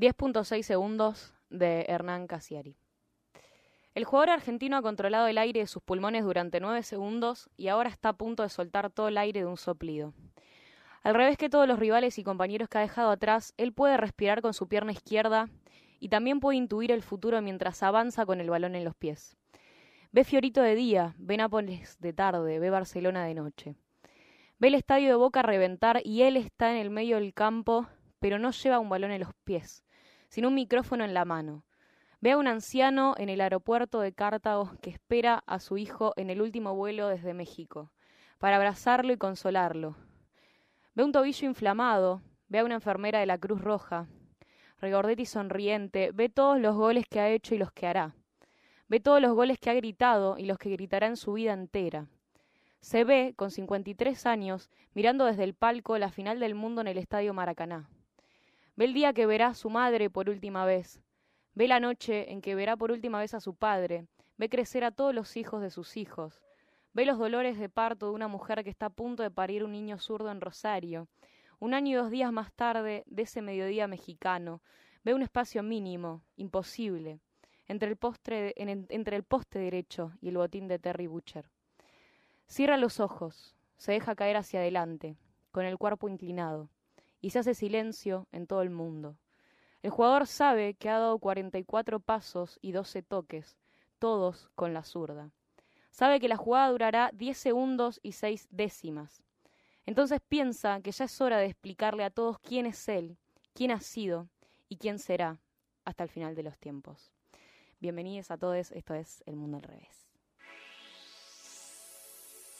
10.6 segundos de Hernán Casiari. El jugador argentino ha controlado el aire de sus pulmones durante 9 segundos y ahora está a punto de soltar todo el aire de un soplido. Al revés que todos los rivales y compañeros que ha dejado atrás, él puede respirar con su pierna izquierda y también puede intuir el futuro mientras avanza con el balón en los pies. Ve Fiorito de día, ve Nápoles de tarde, ve Barcelona de noche. Ve el estadio de Boca reventar y él está en el medio del campo, pero no lleva un balón en los pies, sino un micrófono en la mano. Ve a un anciano en el aeropuerto de Cartago que espera a su hijo en el último vuelo desde México, para abrazarlo y consolarlo. Ve un tobillo inflamado, ve a una enfermera de la Cruz Roja, regordete y sonriente, ve todos los goles que ha hecho y los que hará. Ve todos los goles que ha gritado y los que gritará en su vida entera. Se ve, con 53 años, mirando desde el palco la final del mundo en el Estadio Maracaná. Ve el día que verá a su madre por última vez. Ve la noche en que verá por última vez a su padre. Ve crecer a todos los hijos de sus hijos. Ve los dolores de parto de una mujer que está a punto de parir un niño zurdo en Rosario. Un año y dos días más tarde de ese mediodía mexicano, ve un espacio mínimo, imposible, entre el, entre el poste derecho y el botín de Terry Butcher. Cierra los ojos, se deja caer hacia adelante, con el cuerpo inclinado, y se hace silencio en todo el mundo. El jugador sabe que ha dado 44 pasos y 12 toques, todos con la zurda. Sabe que la jugada durará 10 segundos y 6 décimas. Entonces piensa que ya es hora de explicarle a todos quién es él, quién ha sido y quién será hasta el final de los tiempos. Bienvenidos a todos, esto es El Mundo al Revés.